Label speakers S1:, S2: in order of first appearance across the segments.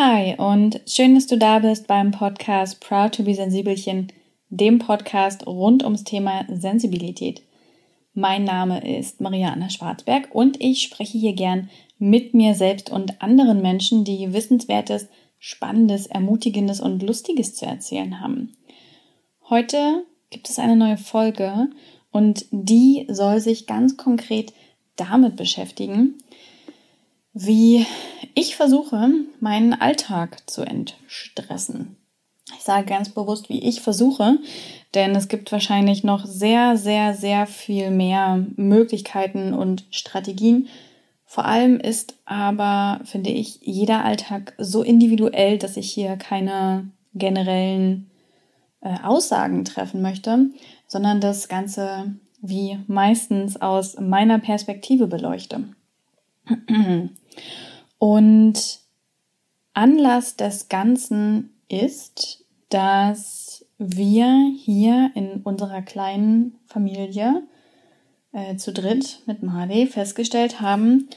S1: Hi und schön, dass du da bist beim Podcast Proud to be Sensibelchen, dem Podcast rund ums Thema Sensibilität. Mein Name ist Mariana Schwarzberg und ich spreche hier gern mit mir selbst und anderen Menschen, die Wissenswertes, Spannendes, Ermutigendes und Lustiges zu erzählen haben. Heute gibt es eine neue Folge und die soll sich ganz konkret damit beschäftigen, wie ich versuche, meinen Alltag zu entstressen. Ich sage ganz bewusst, wie ich versuche, denn es gibt wahrscheinlich noch sehr, sehr, sehr viel mehr Möglichkeiten und Strategien. Vor allem ist aber, finde ich, jeder Alltag so individuell, dass ich hier keine generellen äh, Aussagen treffen möchte, sondern das Ganze wie meistens aus meiner Perspektive beleuchte. Und Anlass des Ganzen ist, dass wir hier in unserer kleinen Familie äh, zu dritt mit Marley festgestellt haben,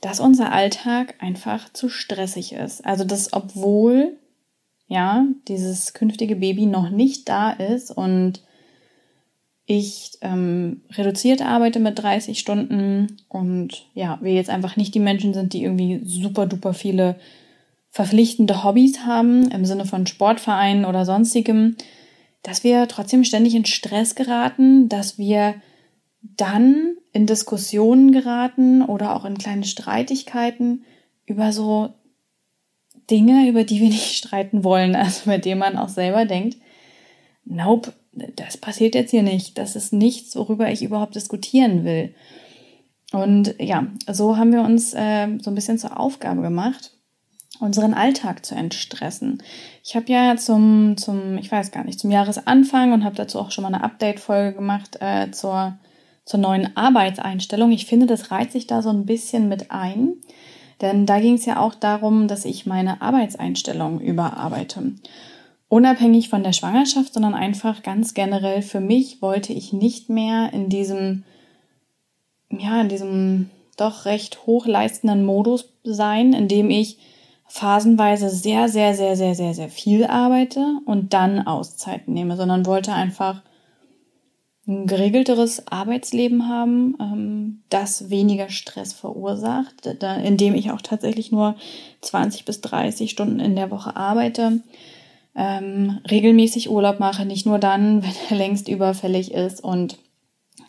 S1: dass unser Alltag einfach zu stressig ist. Also dass obwohl ja dieses künftige Baby noch nicht da ist und ich ähm, reduziert arbeite mit 30 Stunden und ja, wir jetzt einfach nicht die Menschen sind, die irgendwie super duper viele verpflichtende Hobbys haben, im Sinne von Sportvereinen oder sonstigem, dass wir trotzdem ständig in Stress geraten, dass wir dann in Diskussionen geraten oder auch in kleine Streitigkeiten über so Dinge, über die wir nicht streiten wollen, also bei denen man auch selber denkt, nope, das passiert jetzt hier nicht. Das ist nichts, worüber ich überhaupt diskutieren will. Und ja, so haben wir uns äh, so ein bisschen zur Aufgabe gemacht, unseren Alltag zu entstressen. Ich habe ja zum, zum, ich weiß gar nicht, zum Jahresanfang und habe dazu auch schon mal eine Update-Folge gemacht äh, zur, zur neuen Arbeitseinstellung. Ich finde, das reiht sich da so ein bisschen mit ein. Denn da ging es ja auch darum, dass ich meine Arbeitseinstellung überarbeite unabhängig von der Schwangerschaft, sondern einfach ganz generell für mich wollte ich nicht mehr in diesem, ja, in diesem doch recht hochleistenden Modus sein, in dem ich phasenweise sehr, sehr, sehr, sehr, sehr, sehr viel arbeite und dann Auszeiten nehme, sondern wollte einfach ein geregelteres Arbeitsleben haben, ähm, das weniger Stress verursacht, indem ich auch tatsächlich nur 20 bis 30 Stunden in der Woche arbeite, ähm, regelmäßig Urlaub mache, nicht nur dann, wenn er längst überfällig ist und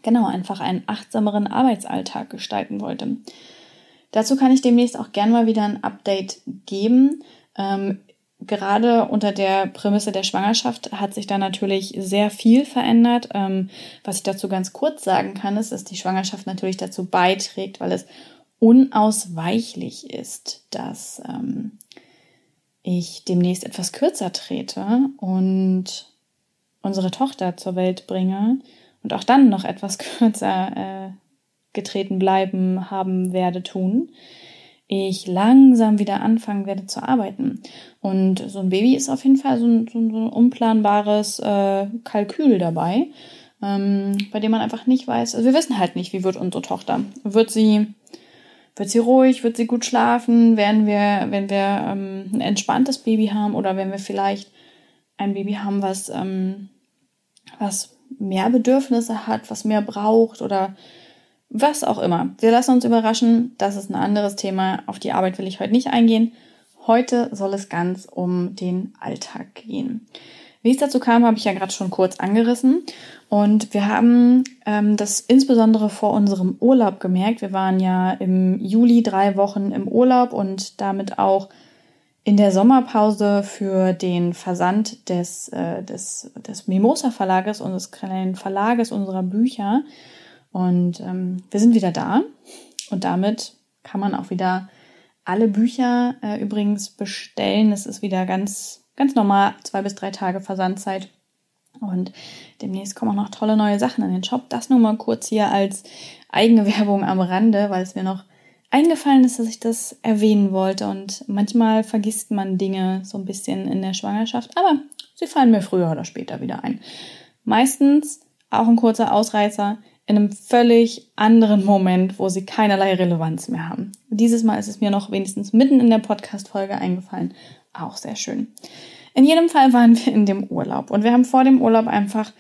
S1: genau einfach einen achtsameren Arbeitsalltag gestalten wollte. Dazu kann ich demnächst auch gern mal wieder ein Update geben. Ähm, gerade unter der Prämisse der Schwangerschaft hat sich da natürlich sehr viel verändert. Ähm, was ich dazu ganz kurz sagen kann, ist, dass die Schwangerschaft natürlich dazu beiträgt, weil es unausweichlich ist, dass ähm, ich demnächst etwas kürzer trete und unsere Tochter zur Welt bringe und auch dann noch etwas kürzer äh, getreten bleiben haben werde tun, ich langsam wieder anfangen werde zu arbeiten. Und so ein Baby ist auf jeden Fall so ein, so ein unplanbares äh, Kalkül dabei, ähm, bei dem man einfach nicht weiß, also wir wissen halt nicht, wie wird unsere Tochter. Wird sie wird sie ruhig, wird sie gut schlafen, werden wir, wenn wir ähm, ein entspanntes Baby haben oder wenn wir vielleicht ein Baby haben, was, ähm, was mehr Bedürfnisse hat, was mehr braucht oder was auch immer. Wir lassen uns überraschen. Das ist ein anderes Thema. Auf die Arbeit will ich heute nicht eingehen. Heute soll es ganz um den Alltag gehen. Wie es dazu kam, habe ich ja gerade schon kurz angerissen. Und wir haben ähm, das insbesondere vor unserem Urlaub gemerkt. Wir waren ja im Juli drei Wochen im Urlaub und damit auch in der Sommerpause für den Versand des, äh, des, des Mimosa Verlages und des kleinen Verlages unserer Bücher. Und ähm, wir sind wieder da. Und damit kann man auch wieder alle Bücher äh, übrigens bestellen. Es ist wieder ganz ganz normal zwei bis drei Tage Versandzeit. Und demnächst kommen auch noch tolle neue Sachen an den Shop. Das nur mal kurz hier als eigene Werbung am Rande, weil es mir noch eingefallen ist, dass ich das erwähnen wollte. Und manchmal vergisst man Dinge so ein bisschen in der Schwangerschaft, aber sie fallen mir früher oder später wieder ein. Meistens auch ein kurzer Ausreißer. in einem völlig anderen Moment, wo sie keinerlei Relevanz mehr haben. Dieses Mal ist es mir noch wenigstens mitten in der Podcast-Folge eingefallen. Auch sehr schön. In jedem Fall waren wir in dem Urlaub und wir haben vor dem Urlaub einfach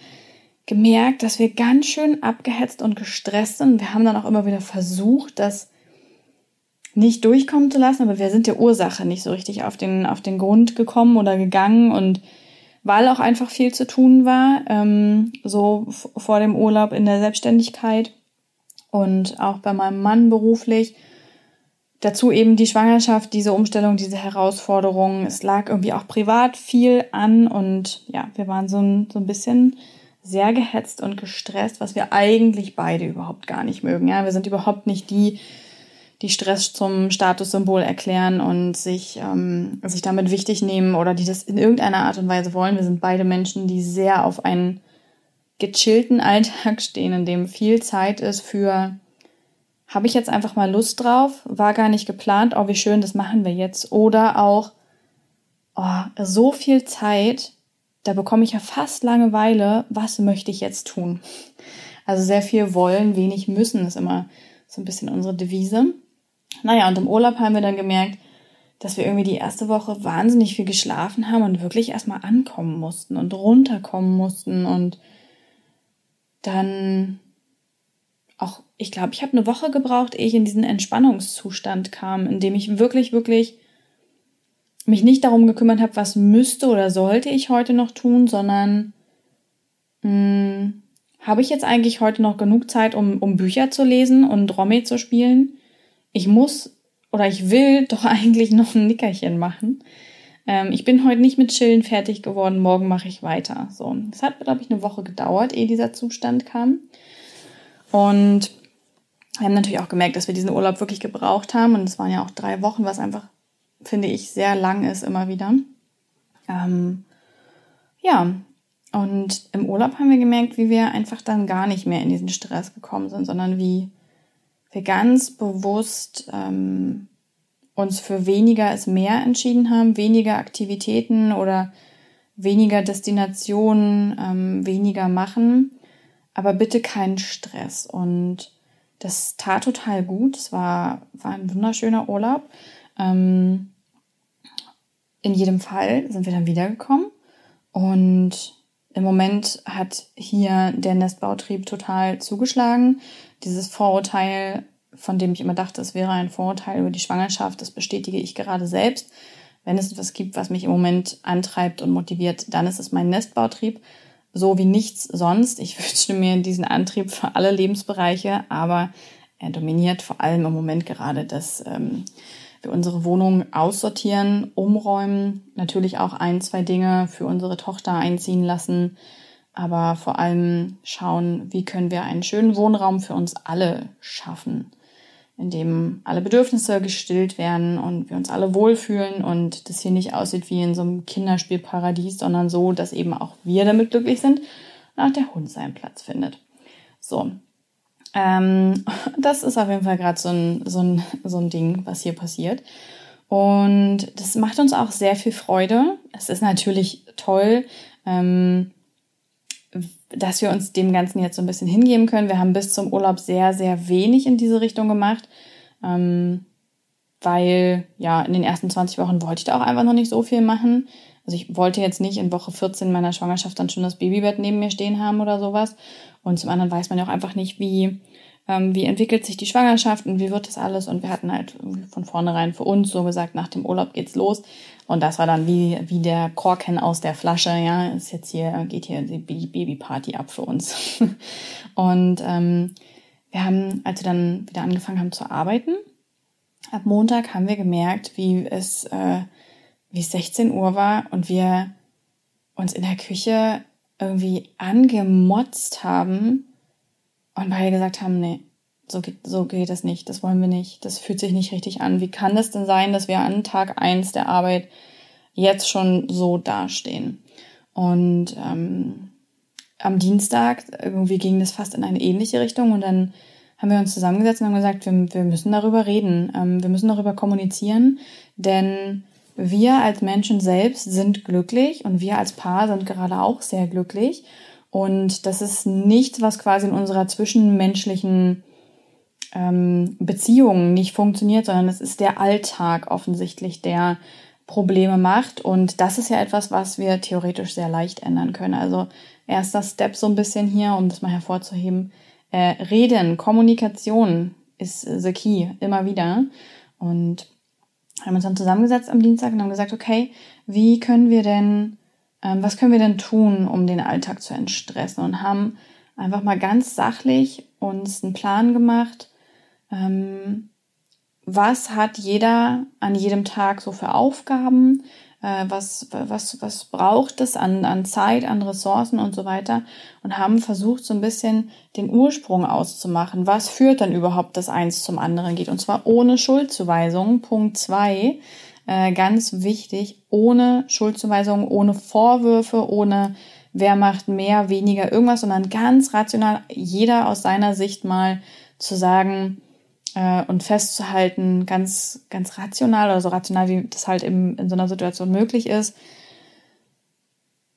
S1: gemerkt, dass wir ganz schön abgehetzt und gestresst sind. Wir haben dann auch immer wieder versucht, das nicht durchkommen zu lassen, aber wir sind der Ursache nicht so richtig auf den, auf den Grund gekommen oder gegangen und weil auch einfach viel zu tun war, ähm, so vor dem Urlaub in der Selbstständigkeit und auch bei meinem Mann beruflich. Dazu eben die Schwangerschaft, diese Umstellung, diese Herausforderungen. Es lag irgendwie auch privat viel an und ja, wir waren so ein, so ein bisschen sehr gehetzt und gestresst, was wir eigentlich beide überhaupt gar nicht mögen. Ja, wir sind überhaupt nicht die, die Stress zum Statussymbol erklären und sich, ähm, sich damit wichtig nehmen oder die das in irgendeiner Art und Weise wollen. Wir sind beide Menschen, die sehr auf einen gechillten Alltag stehen, in dem viel Zeit ist für, habe ich jetzt einfach mal Lust drauf, war gar nicht geplant, oh, wie schön, das machen wir jetzt. Oder auch, oh, so viel Zeit, da bekomme ich ja fast Langeweile, was möchte ich jetzt tun? Also sehr viel wollen, wenig müssen ist immer so ein bisschen unsere Devise. Naja, und im Urlaub haben wir dann gemerkt, dass wir irgendwie die erste Woche wahnsinnig viel geschlafen haben und wirklich erstmal ankommen mussten und runterkommen mussten und dann auch, ich glaube, ich habe eine Woche gebraucht, ehe ich in diesen Entspannungszustand kam, in dem ich wirklich, wirklich mich nicht darum gekümmert habe, was müsste oder sollte ich heute noch tun, sondern hm, habe ich jetzt eigentlich heute noch genug Zeit, um, um Bücher zu lesen und Romy zu spielen? ich muss oder ich will doch eigentlich noch ein Nickerchen machen. Ähm, ich bin heute nicht mit Chillen fertig geworden, morgen mache ich weiter. So, es hat, glaube ich, eine Woche gedauert, ehe dieser Zustand kam. Und wir haben natürlich auch gemerkt, dass wir diesen Urlaub wirklich gebraucht haben. Und es waren ja auch drei Wochen, was einfach, finde ich, sehr lang ist immer wieder. Ähm, ja, und im Urlaub haben wir gemerkt, wie wir einfach dann gar nicht mehr in diesen Stress gekommen sind, sondern wie wir ganz bewusst ähm, uns für weniger ist mehr entschieden haben, weniger Aktivitäten oder weniger Destinationen, ähm, weniger machen, aber bitte keinen Stress. Und das tat total gut. Es war, war ein wunderschöner Urlaub. Ähm, in jedem Fall sind wir dann wiedergekommen und im Moment hat hier der Nestbautrieb total zugeschlagen. Dieses Vorurteil, von dem ich immer dachte, es wäre ein Vorurteil über die Schwangerschaft, das bestätige ich gerade selbst. Wenn es etwas gibt, was mich im Moment antreibt und motiviert, dann ist es mein Nestbautrieb. So wie nichts sonst. Ich wünsche mir diesen Antrieb für alle Lebensbereiche, aber er dominiert vor allem im Moment gerade das ähm, wir unsere Wohnung aussortieren, umräumen, natürlich auch ein, zwei Dinge für unsere Tochter einziehen lassen, aber vor allem schauen, wie können wir einen schönen Wohnraum für uns alle schaffen, in dem alle Bedürfnisse gestillt werden und wir uns alle wohlfühlen und das hier nicht aussieht wie in so einem Kinderspielparadies, sondern so, dass eben auch wir damit glücklich sind und auch der Hund seinen Platz findet. So, ähm, das ist auf jeden Fall gerade so ein, so, ein, so ein Ding, was hier passiert. Und das macht uns auch sehr viel Freude. Es ist natürlich toll, ähm, dass wir uns dem Ganzen jetzt so ein bisschen hingeben können. Wir haben bis zum Urlaub sehr, sehr wenig in diese Richtung gemacht, ähm, weil ja in den ersten 20 Wochen wollte ich da auch einfach noch nicht so viel machen. Also ich wollte jetzt nicht in Woche 14 meiner Schwangerschaft dann schon das Babybett neben mir stehen haben oder sowas. Und zum anderen weiß man ja auch einfach nicht, wie, ähm, wie entwickelt sich die Schwangerschaft und wie wird das alles. Und wir hatten halt von vornherein für uns so gesagt, nach dem Urlaub geht's los. Und das war dann wie, wie der Korken aus der Flasche, ja, ist jetzt hier, geht hier die Babyparty ab für uns. und ähm, wir haben, als wir dann wieder angefangen haben zu arbeiten, ab Montag haben wir gemerkt, wie es, äh, wie es 16 Uhr war und wir uns in der Küche irgendwie angemotzt haben und beide gesagt haben, nee, so geht, so geht das nicht, das wollen wir nicht, das fühlt sich nicht richtig an. Wie kann das denn sein, dass wir an Tag eins der Arbeit jetzt schon so dastehen? Und ähm, am Dienstag irgendwie ging das fast in eine ähnliche Richtung und dann haben wir uns zusammengesetzt und haben gesagt, wir, wir müssen darüber reden, ähm, wir müssen darüber kommunizieren, denn wir als Menschen selbst sind glücklich und wir als Paar sind gerade auch sehr glücklich. Und das ist nichts, was quasi in unserer zwischenmenschlichen ähm, Beziehung nicht funktioniert, sondern es ist der Alltag offensichtlich, der Probleme macht. Und das ist ja etwas, was wir theoretisch sehr leicht ändern können. Also erster Step so ein bisschen hier, um das mal hervorzuheben. Äh, Reden, Kommunikation ist the key, immer wieder. Und haben uns dann zusammengesetzt am Dienstag und haben gesagt, okay, wie können wir denn, ähm, was können wir denn tun, um den Alltag zu entstressen? Und haben einfach mal ganz sachlich uns einen Plan gemacht, ähm, was hat jeder an jedem Tag so für Aufgaben, äh, was, was, was braucht es an, an Zeit, an Ressourcen und so weiter und haben versucht, so ein bisschen den Ursprung auszumachen. Was führt dann überhaupt das eins zum anderen geht? Und zwar ohne Schuldzuweisung. Punkt zwei, äh, ganz wichtig, ohne Schuldzuweisung, ohne Vorwürfe, ohne wer macht mehr, weniger, irgendwas, sondern ganz rational, jeder aus seiner Sicht mal zu sagen, äh, und festzuhalten, ganz, ganz rational oder so rational, wie das halt im, in so einer Situation möglich ist.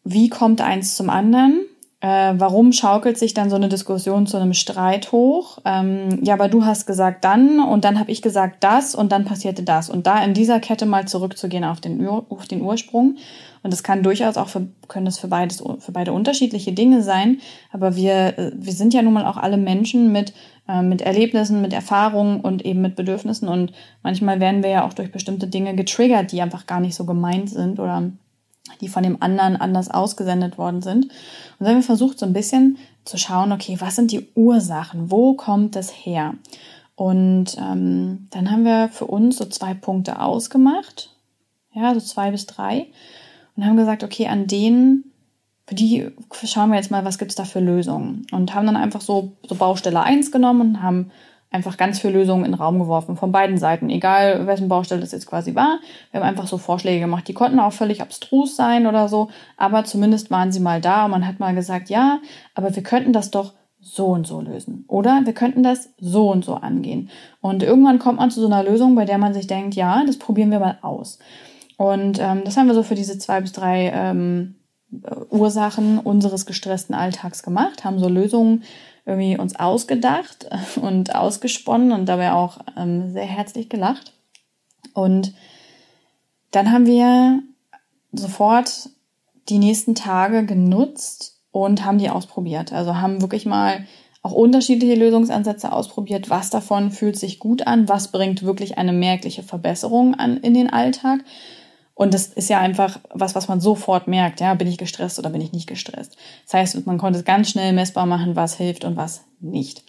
S1: Wie kommt eins zum anderen? Äh, warum schaukelt sich dann so eine Diskussion zu einem Streit hoch? Ähm, ja, aber du hast gesagt dann und dann habe ich gesagt das und dann passierte das. Und da in dieser Kette mal zurückzugehen auf den, auf den Ursprung. Und das kann durchaus auch für, können das für beides, für beide unterschiedliche Dinge sein. Aber wir, äh, wir sind ja nun mal auch alle Menschen mit äh, mit Erlebnissen, mit Erfahrungen und eben mit Bedürfnissen. Und manchmal werden wir ja auch durch bestimmte Dinge getriggert, die einfach gar nicht so gemeint sind oder die von dem anderen anders ausgesendet worden sind. Und dann haben wir versucht, so ein bisschen zu schauen, okay, was sind die Ursachen? Wo kommt das her? Und ähm, dann haben wir für uns so zwei Punkte ausgemacht, ja, so zwei bis drei, und haben gesagt, okay, an denen für die schauen wir jetzt mal, was gibt's da für Lösungen. Und haben dann einfach so, so Baustelle 1 genommen und haben einfach ganz viele Lösungen in den Raum geworfen, von beiden Seiten, egal wessen Baustelle das jetzt quasi war. Wir haben einfach so Vorschläge gemacht, die konnten auch völlig abstrus sein oder so, aber zumindest waren sie mal da und man hat mal gesagt, ja, aber wir könnten das doch so und so lösen. Oder wir könnten das so und so angehen. Und irgendwann kommt man zu so einer Lösung, bei der man sich denkt, ja, das probieren wir mal aus. Und ähm, das haben wir so für diese zwei bis drei ähm, Ursachen unseres gestressten Alltags gemacht, haben so Lösungen irgendwie uns ausgedacht und ausgesponnen und dabei auch ähm, sehr herzlich gelacht. Und dann haben wir sofort die nächsten Tage genutzt und haben die ausprobiert. Also haben wirklich mal auch unterschiedliche Lösungsansätze ausprobiert. Was davon fühlt sich gut an? Was bringt wirklich eine merkliche Verbesserung an in den Alltag? Und das ist ja einfach was, was man sofort merkt. Ja, bin ich gestresst oder bin ich nicht gestresst? Das heißt, man konnte es ganz schnell messbar machen, was hilft und was nicht.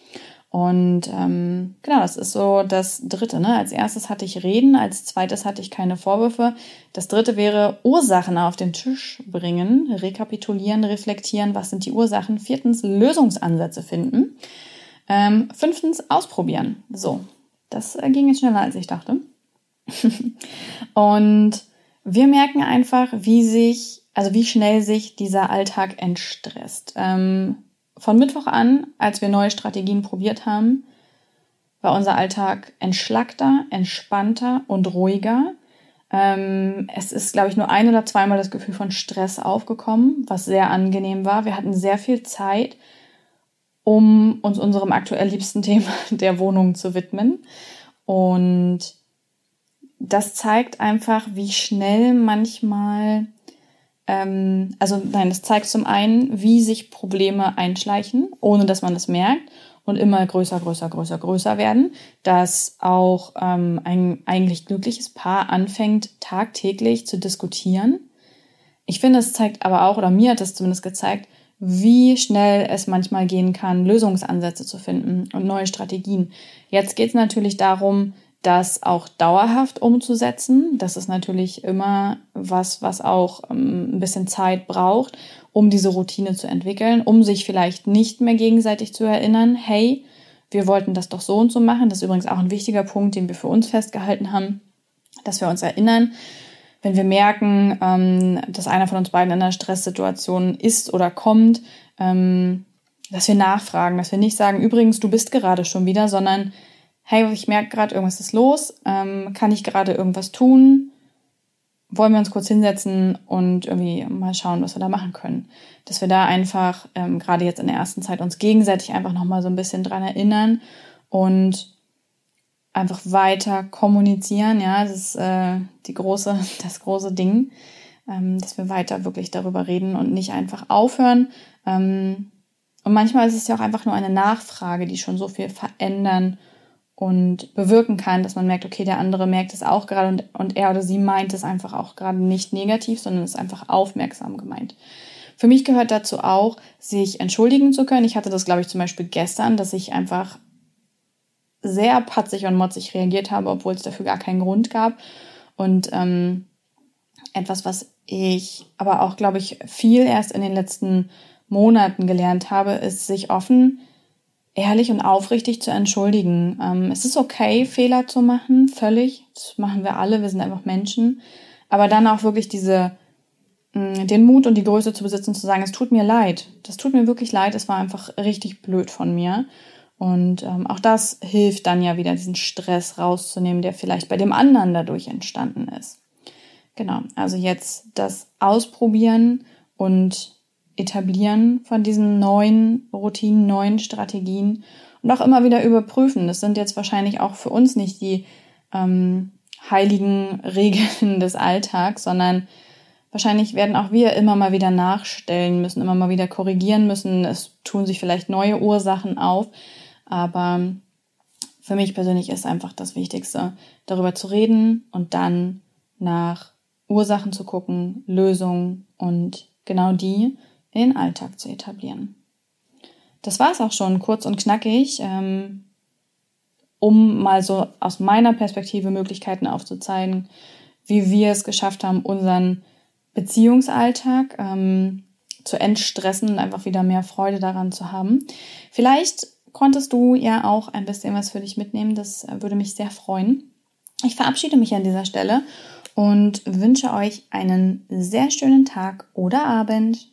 S1: Und ähm, genau, das ist so das Dritte. Ne? Als erstes hatte ich Reden, als zweites hatte ich keine Vorwürfe. Das Dritte wäre Ursachen auf den Tisch bringen, rekapitulieren, reflektieren, was sind die Ursachen. Viertens Lösungsansätze finden. Ähm, fünftens ausprobieren. So, das äh, ging jetzt schneller, als ich dachte. und wir merken einfach, wie sich, also wie schnell sich dieser Alltag entstresst. Ähm, von Mittwoch an, als wir neue Strategien probiert haben, war unser Alltag entschlackter, entspannter und ruhiger. Ähm, es ist, glaube ich, nur ein oder zweimal das Gefühl von Stress aufgekommen, was sehr angenehm war. Wir hatten sehr viel Zeit, um uns unserem aktuell liebsten Thema der Wohnung zu widmen. Und das zeigt einfach, wie schnell manchmal, ähm, also nein, das zeigt zum einen, wie sich Probleme einschleichen, ohne dass man es merkt und immer größer, größer, größer, größer werden, dass auch ähm, ein eigentlich glückliches Paar anfängt, tagtäglich zu diskutieren. Ich finde, es zeigt aber auch, oder mir hat es zumindest gezeigt, wie schnell es manchmal gehen kann, Lösungsansätze zu finden und neue Strategien. Jetzt geht es natürlich darum, das auch dauerhaft umzusetzen. Das ist natürlich immer was, was auch ähm, ein bisschen Zeit braucht, um diese Routine zu entwickeln, um sich vielleicht nicht mehr gegenseitig zu erinnern, hey, wir wollten das doch so und so machen. Das ist übrigens auch ein wichtiger Punkt, den wir für uns festgehalten haben, dass wir uns erinnern, wenn wir merken, ähm, dass einer von uns beiden in einer Stresssituation ist oder kommt, ähm, dass wir nachfragen, dass wir nicht sagen, übrigens, du bist gerade schon wieder, sondern hey, ich merke gerade, irgendwas ist los, ähm, kann ich gerade irgendwas tun? wollen wir uns kurz hinsetzen und irgendwie mal schauen, was wir da machen können. Dass wir da einfach, ähm, gerade jetzt in der ersten Zeit, uns gegenseitig einfach nochmal so ein bisschen dran erinnern und einfach weiter kommunizieren. Ja, das ist äh, die große, das große Ding, ähm, dass wir weiter wirklich darüber reden und nicht einfach aufhören. Ähm, und manchmal ist es ja auch einfach nur eine Nachfrage, die schon so viel verändern und bewirken kann, dass man merkt, okay, der andere merkt es auch gerade und, und er oder sie meint es einfach auch gerade nicht negativ, sondern ist einfach aufmerksam gemeint. Für mich gehört dazu auch, sich entschuldigen zu können. Ich hatte das, glaube ich, zum Beispiel gestern, dass ich einfach sehr patzig und motzig reagiert habe, obwohl es dafür gar keinen Grund gab. Und ähm, etwas, was ich aber auch, glaube ich, viel erst in den letzten Monaten gelernt habe, ist, sich offen, ehrlich und aufrichtig zu entschuldigen. Ähm, es ist okay, Fehler zu machen, völlig. Das machen wir alle, wir sind einfach Menschen. Aber dann auch wirklich diese, mh, mm, den Mut und die Größe zu besitzen, zu sagen, es tut mir leid. Das tut mir wirklich leid, es war einfach richtig blöd von mir. Und ähm, auch das hilft dann ja wieder, diesen Stress rauszunehmen, der vielleicht bei dem anderen dadurch entstanden ist. Genau, also jetzt das Ausprobieren und Etablieren von diesen neuen Routinen, neuen Strategien und auch immer wieder überprüfen. Das sind jetzt wahrscheinlich auch für uns nicht die ähm, heiligen Regeln des Alltags, sondern wahrscheinlich werden auch wir immer mal wieder nachstellen müssen, immer mal wieder korrigieren müssen. Es tun sich vielleicht neue Ursachen auf. Aber für mich persönlich ist einfach das Wichtigste, darüber zu reden und dann nach Ursachen zu gucken, Lösungen und genau die in den Alltag zu etablieren. Das war es auch schon, kurz und knackig, ähm, um mal so aus meiner Perspektive Möglichkeiten aufzuzeigen, wie wir es geschafft haben, unseren Beziehungsalltag ähm, zu entstressen und einfach wieder mehr Freude daran zu haben. Vielleicht konntest du ja auch ein bisschen was für dich mitnehmen. Das würde mich sehr freuen. Ich verabschiede mich an dieser Stelle und wünsche euch einen sehr schönen Tag oder Abend.